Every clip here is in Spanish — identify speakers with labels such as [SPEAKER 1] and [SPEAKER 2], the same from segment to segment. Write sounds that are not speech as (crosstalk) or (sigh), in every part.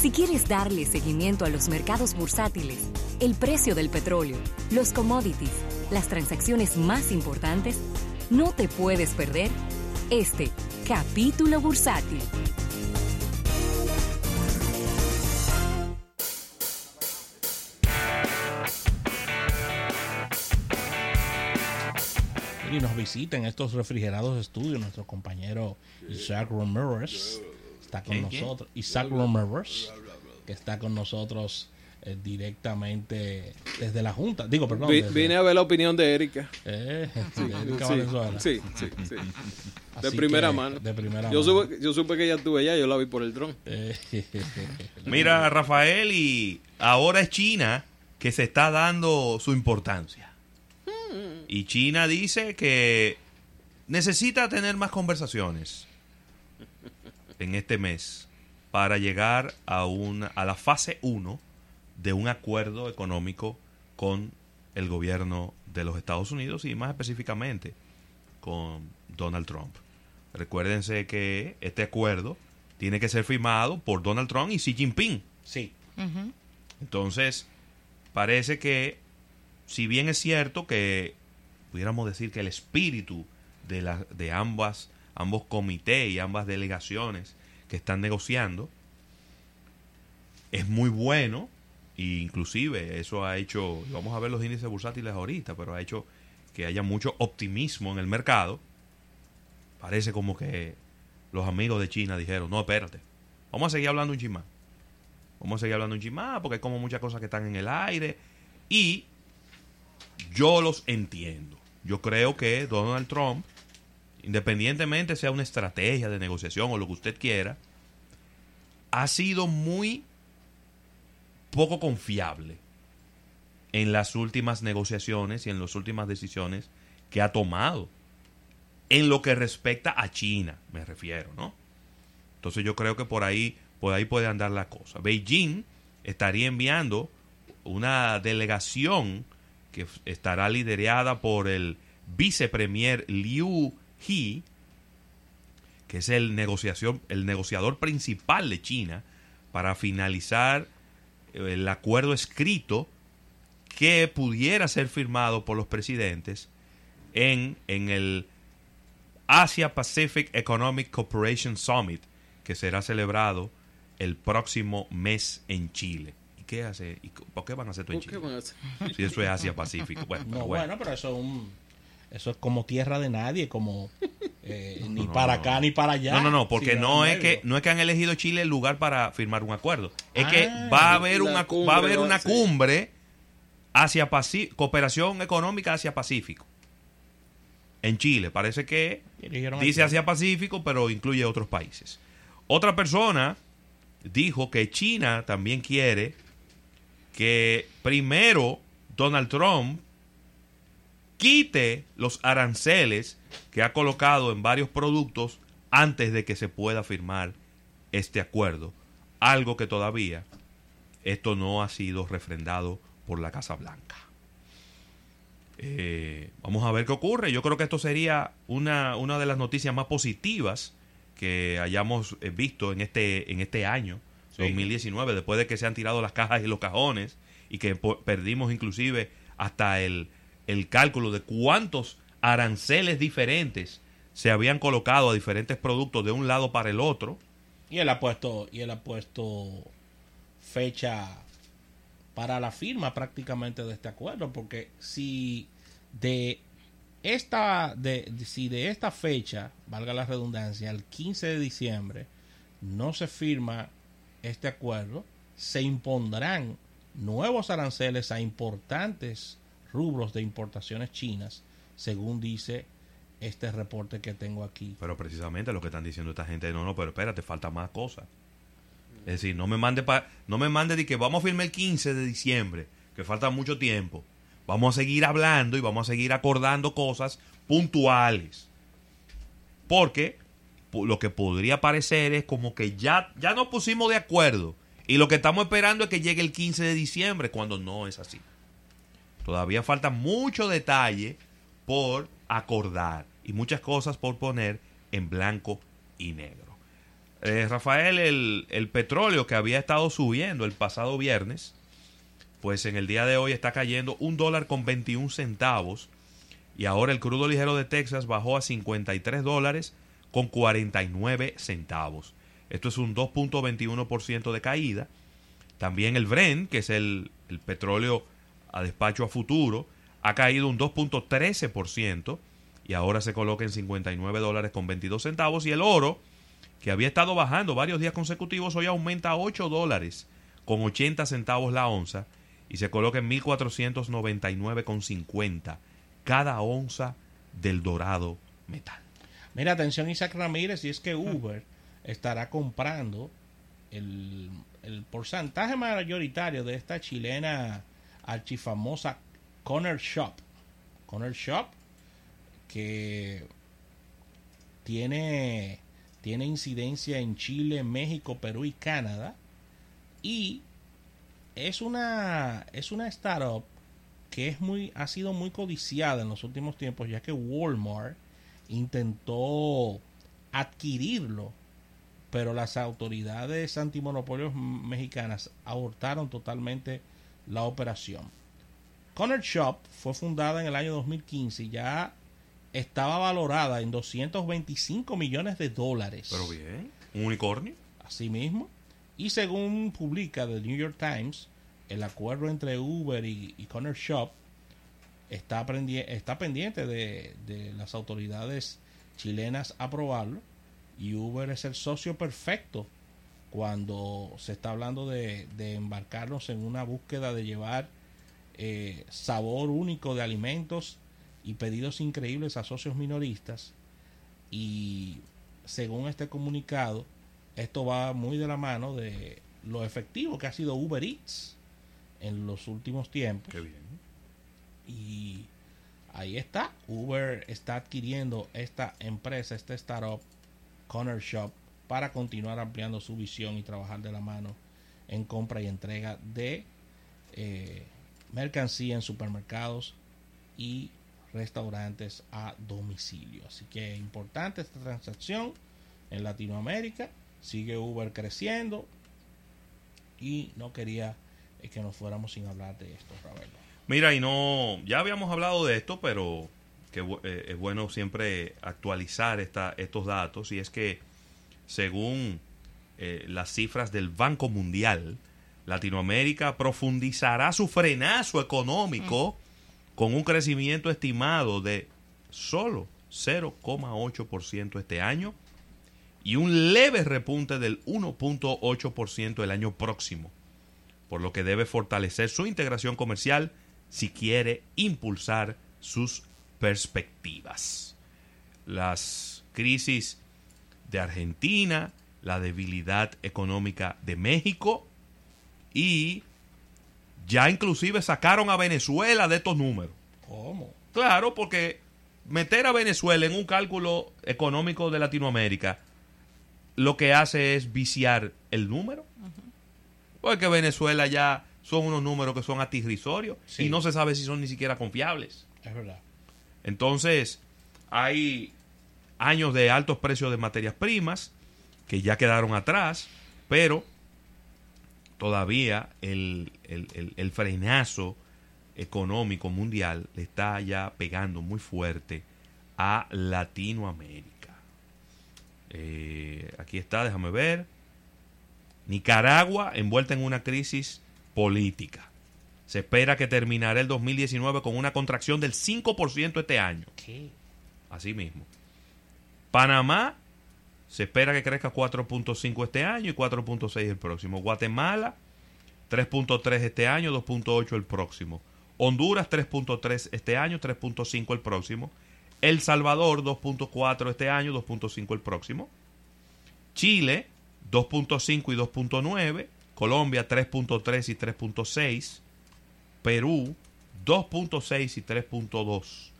[SPEAKER 1] Si quieres darle seguimiento a los mercados bursátiles, el precio del petróleo, los commodities, las transacciones más importantes, no te puedes perder este capítulo bursátil.
[SPEAKER 2] y nos visiten estos refrigerados estudios nuestro compañero Isaac Ramirez está con nosotros Isaac Ramirez que está con nosotros eh, directamente desde la Junta digo perdón
[SPEAKER 3] Vi-
[SPEAKER 2] desde-
[SPEAKER 3] Vine a ver la opinión de Erika.
[SPEAKER 2] eh, (laughs) sí, Erika
[SPEAKER 3] Sí,
[SPEAKER 2] Valenzuela.
[SPEAKER 3] sí, sí, sí. (laughs) De primera
[SPEAKER 2] que,
[SPEAKER 3] mano.
[SPEAKER 2] de primera
[SPEAKER 3] Yo
[SPEAKER 2] mano.
[SPEAKER 3] supe, yo supe que ella estuve allá, yo la vi por el dron. (laughs)
[SPEAKER 2] Eh,
[SPEAKER 4] Mira, Rafael, y ahora es China que se está dando su importancia. Y China dice que necesita tener más conversaciones en este mes para llegar a, una, a la fase 1 de un acuerdo económico con el gobierno de los Estados Unidos y más específicamente con Donald Trump. Recuérdense que este acuerdo tiene que ser firmado por Donald Trump y Xi Jinping.
[SPEAKER 2] sí
[SPEAKER 4] Entonces, parece que, si bien es cierto que pudiéramos decir que el espíritu de, la, de ambas, ambos comités y ambas delegaciones que están negociando es muy bueno, e inclusive eso ha hecho, vamos a ver los índices bursátiles ahorita, pero ha hecho que haya mucho optimismo en el mercado. Parece como que los amigos de China dijeron, no, espérate, vamos a seguir hablando un chismán. Vamos a seguir hablando un chin más porque hay como muchas cosas que están en el aire. Y yo los entiendo. Yo creo que Donald Trump, independientemente sea una estrategia de negociación o lo que usted quiera, ha sido muy poco confiable en las últimas negociaciones y en las últimas decisiones que ha tomado. En lo que respecta a China, me refiero, ¿no? Entonces yo creo que por ahí, por ahí puede andar la cosa. Beijing estaría enviando una delegación que estará liderada por el vicepremier Liu He, que es el, negociación, el negociador principal de China, para finalizar eh, el acuerdo escrito que pudiera ser firmado por los presidentes en, en el Asia Pacific Economic Cooperation Summit, que será celebrado el próximo mes en Chile. ¿Y qué hace? ¿Y ¿Por qué van a hacer esto en
[SPEAKER 3] ¿Por qué
[SPEAKER 4] Chile? Si eso es Asia Pacífico. Bueno,
[SPEAKER 2] no
[SPEAKER 4] pero
[SPEAKER 2] bueno.
[SPEAKER 4] bueno.
[SPEAKER 2] pero eso es un eso es como tierra de nadie como eh, (laughs) ni
[SPEAKER 4] no,
[SPEAKER 2] para
[SPEAKER 4] no.
[SPEAKER 2] acá ni para allá
[SPEAKER 4] No, no, no, porque no es que no es que han elegido Chile el lugar para firmar un acuerdo. Es que
[SPEAKER 2] Ah,
[SPEAKER 4] va a haber una
[SPEAKER 3] cumbre,
[SPEAKER 4] va a haber una cumbre hacia Paci- cooperación económica hacia Pacífico. En Chile, parece que
[SPEAKER 2] Dirigieron
[SPEAKER 4] dice. Asia Pacífico, pero incluye otros países. Otra persona dijo que China también quiere que primero Donald Trump quite los aranceles que ha colocado en varios productos antes de que se pueda firmar este acuerdo. Algo que todavía esto no ha sido refrendado por la Casa Blanca. Eh, vamos a ver qué ocurre. Yo creo que esto sería una, una de las noticias más positivas que hayamos eh, visto en este, en este año,
[SPEAKER 2] Sí.
[SPEAKER 4] 2019, después de que se han tirado las cajas y los cajones y que perdimos inclusive hasta el, el cálculo de cuántos aranceles diferentes se habían colocado a diferentes productos de un lado para el otro.
[SPEAKER 2] y él ha puesto y él ha puesto fecha para la firma prácticamente de este acuerdo porque si de esta de si de esta fecha valga la redundancia al 15 de diciembre no se firma este acuerdo se impondrán nuevos aranceles a importantes rubros de importaciones chinas según dice este reporte que tengo aquí
[SPEAKER 4] Pero precisamente lo que están diciendo esta gente, no, no, pero espérate, falta más cosas. Es decir, no me mande pa- no me mande de que vamos a firmar el 15 de diciembre, que falta mucho tiempo. Vamos a seguir hablando y vamos a seguir acordando cosas puntuales. Porque po- lo que podría parecer es como que ya, ya nos pusimos de acuerdo y lo que estamos esperando es que llegue el 15 de diciembre, cuando no es así. Todavía falta mucho detalle por acordar y muchas cosas por poner en blanco y negro. Eh, Rafael, el, el petróleo que había estado subiendo el pasado viernes, pues en el día de hoy está cayendo un dólar con 21 centavos. Y ahora el crudo ligero de Texas bajó a 53 dólares con 49 centavos. Esto es un 2.21% de caída. También el Brent, que es el, el petróleo a despacho a futuro, ha caído un 2.13% y ahora se coloca en 59 dólares con 22 centavos. Y el oro, que había estado bajando varios días consecutivos, hoy aumenta a 8 dólares con 80 centavos la onza y se coloca en 1499,50 cada onza del dorado metal.
[SPEAKER 2] Mira, atención Isaac Ramírez, y es que Uber estará comprando el, el porcentaje mayoritario de esta chilena archifamosa Corner Shop. Corner Shop que tiene, tiene incidencia en Chile, México, Perú y Canadá. Y es una, es una startup que es muy, ha sido muy codiciada en los últimos tiempos, ya que Walmart intentó adquirirlo, pero las autoridades antimonopolios mexicanas abortaron totalmente la operación. Corner Shop fue fundada en el año 2015 y ya estaba valorada en 225 millones de dólares.
[SPEAKER 4] Pero bien, un unicornio.
[SPEAKER 2] Asimismo, y según publica The New York Times, el acuerdo entre Uber y, y Corner Shop está, está pendiente de, de, las autoridades chilenas aprobarlo y Uber es el socio perfecto cuando se está hablando de, de embarcarnos en una búsqueda de llevar eh, sabor único de alimentos y pedidos increíbles a socios minoristas y según este comunicado esto va muy de la mano de lo efectivo que ha sido Uber Eats en los últimos tiempos.
[SPEAKER 4] Qué bien.
[SPEAKER 2] Y ahí está. Uber está adquiriendo esta empresa, este startup, Corner Shop, para continuar ampliando su visión y trabajar de la mano en compra y entrega de eh, mercancía en supermercados y restaurantes a domicilio. Así que importante esta transacción en Latinoamérica. Sigue Uber creciendo y no quería eh, que nos fuéramos sin hablar de esto, Ravelo.
[SPEAKER 4] Mira, y no, ya habíamos hablado de esto, pero que eh, es bueno siempre actualizar esta, estos datos y es que según eh, las cifras del Banco Mundial, Latinoamérica profundizará su frenazo económico mm. con un crecimiento estimado de solo 0,8% este año y un leve repunte del 1.8% el año próximo, por lo que debe fortalecer su integración comercial si quiere impulsar sus perspectivas. Las crisis de Argentina, la debilidad económica de México y ya inclusive sacaron a Venezuela de estos números.
[SPEAKER 2] ¿Cómo?
[SPEAKER 4] Claro, porque meter a Venezuela en un cálculo económico de Latinoamérica lo que hace es viciar el número. Uh -huh. Porque Venezuela ya son unos números que son atirrisorios sí. y no se sabe si son ni siquiera confiables.
[SPEAKER 2] Es verdad.
[SPEAKER 4] Entonces, hay años de altos precios de materias primas que ya quedaron atrás, pero todavía el, el, el, el frenazo económico mundial le está ya pegando muy fuerte a Latinoamérica. Eh, aquí está, déjame ver. Nicaragua envuelta en una crisis política. Se espera que terminará el 2019 con una contracción del 5% este año.
[SPEAKER 2] ¿Qué?
[SPEAKER 4] Así mismo. Panamá se espera que crezca 4.5 este año y 4.6 el próximo. Guatemala 3.3 este año, 2.8 el próximo. Honduras 3.3 este año, 3.5 el próximo. El Salvador 2.4 este año, 2.5 el próximo. Chile 2.5 y 2.9. Colombia 3.3 y 3.6. Perú 2.6 y 3.2.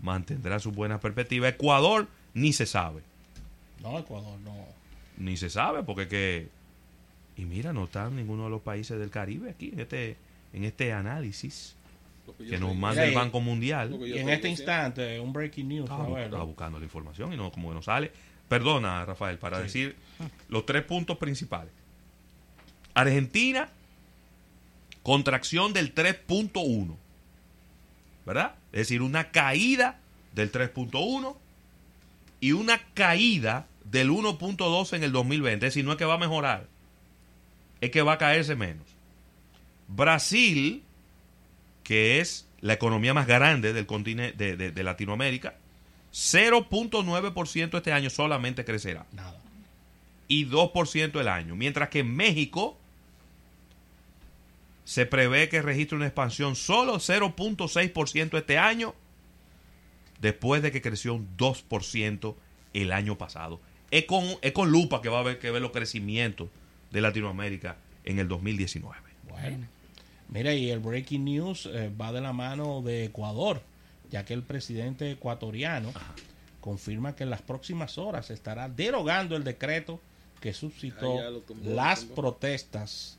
[SPEAKER 4] Mantendrá su buena perspectiva. Ecuador ni se sabe.
[SPEAKER 2] No, Ecuador no.
[SPEAKER 4] Ni se sabe porque que... Y mira, no está ninguno de los países del Caribe aquí en este, en este análisis que nos manda el Banco Mundial.
[SPEAKER 2] Y en este instante, un breaking news.
[SPEAKER 4] Estaba, estaba buscando la información y no como que no sale. perdona Rafael, para decir los tres puntos principales. Argentina, contracción del 3.1, ¿verdad? Es decir, una caída del 3.1 y una caída del 1.2 en el 2020. Es decir, no es que va a mejorar, es que va a caerse menos. Brasil, que es la economía más grande del continente de, de Latinoamérica, 0.9% este año solamente crecerá.
[SPEAKER 2] Nada.
[SPEAKER 4] Y 2% el año. Mientras que en México se prevé que registre una expansión solo 0.6% este año, después de que creció un 2% el año pasado. Es con, es con lupa que va a haber que ver los crecimientos de Latinoamérica en el 2019.
[SPEAKER 2] Bueno. Mira, y el breaking news eh, va de la mano de Ecuador, ya que el presidente ecuatoriano confirma que en las próximas horas estará derogando el decreto que suscitó
[SPEAKER 3] Ah,
[SPEAKER 2] las protestas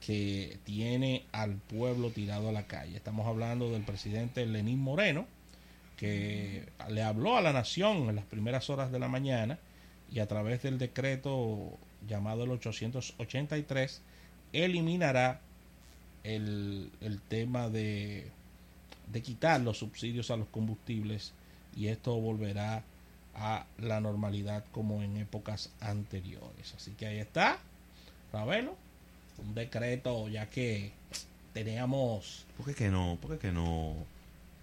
[SPEAKER 2] que tiene al pueblo tirado a la calle. Estamos hablando del presidente Lenín Moreno, que le habló a la nación en las primeras horas de la mañana y a través del decreto llamado el 883 eliminará el, el tema de, de quitar los subsidios a los combustibles y esto volverá a la normalidad como en épocas anteriores. Así que ahí está, Ravelo, un decreto ya que teníamos,
[SPEAKER 4] ¿Por qué que no, por qué que no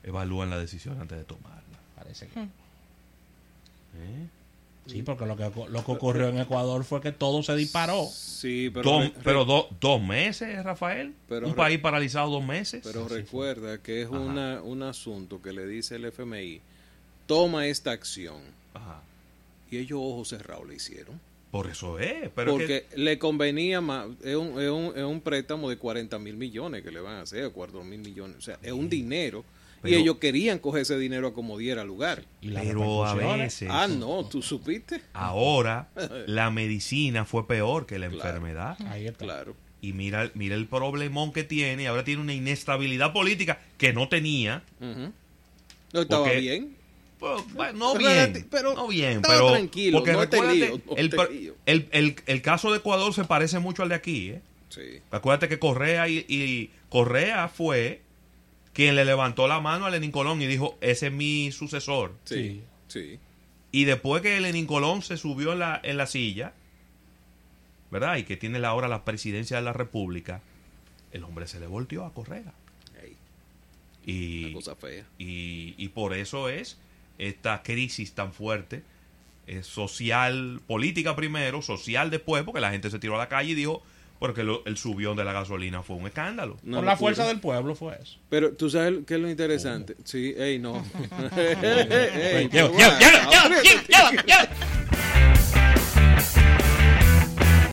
[SPEAKER 4] evalúan la decisión antes de tomarla?
[SPEAKER 2] parece que...
[SPEAKER 4] ¿Eh?
[SPEAKER 2] Sí, porque lo que, lo que ocurrió en Ecuador fue que todo se disparó.
[SPEAKER 3] Sí, pero,
[SPEAKER 4] pero do- dos meses, Rafael.
[SPEAKER 3] Pero
[SPEAKER 4] un país paralizado dos meses.
[SPEAKER 3] pero recuerda que es una, un asunto que le dice el FMI, toma esta acción.
[SPEAKER 4] Ajá.
[SPEAKER 3] Y ellos ojos cerrados le hicieron.
[SPEAKER 4] Por eso es. Pero
[SPEAKER 3] porque le convenía más, es un, es, un, es un préstamo de 40 mil millones que le van a hacer, 4 mil millones. O sea, es un dinero.
[SPEAKER 4] Pero-
[SPEAKER 3] y ellos querían coger ese dinero a como diera lugar.
[SPEAKER 4] Pero a veces.
[SPEAKER 3] Ah, no, ¿tú supiste?
[SPEAKER 4] Ahora (laughs) la medicina fue peor que la
[SPEAKER 3] Claro.
[SPEAKER 4] enfermedad.
[SPEAKER 2] Ahí está.
[SPEAKER 3] Claro.
[SPEAKER 4] Y mira, mira el problemón que tiene. Ahora tiene una inestabilidad política que no tenía.
[SPEAKER 3] No estaba
[SPEAKER 4] Porque-
[SPEAKER 3] bien.
[SPEAKER 4] Pues, no bien,
[SPEAKER 3] pero
[SPEAKER 4] no bien, pero
[SPEAKER 3] tranquilo,
[SPEAKER 4] porque
[SPEAKER 3] no te lío, no
[SPEAKER 4] el,
[SPEAKER 3] te
[SPEAKER 4] per-
[SPEAKER 3] lío.
[SPEAKER 4] el, el- el caso de Ecuador se parece mucho al de aquí, ¿eh?
[SPEAKER 3] Sí.
[SPEAKER 4] Acuérdate que Correa y, y Correa fue quien le levantó la mano a Lenín Colón y dijo, ese es mi sucesor.
[SPEAKER 3] Sí. Sí.
[SPEAKER 4] Y después que Lenín Colón se subió en la, en la silla, ¿verdad? Y que tiene la- ahora la presidencia de la República, el hombre se le volteó a Correa.
[SPEAKER 3] Ey,
[SPEAKER 4] Y,
[SPEAKER 3] una cosa fea.
[SPEAKER 4] y, y por eso es esta crisis tan fuerte, eh, social, política primero, social después, porque la gente se tiró a la calle y dijo, porque lo- el subión de la gasolina fue un escándalo.
[SPEAKER 3] Una
[SPEAKER 2] Por la fuerza del pueblo fue eso.
[SPEAKER 3] Pero tú sabes qué es lo interesante. Sí, ey, no. (laughs) (laughs) Ey, ey,
[SPEAKER 2] Lleva,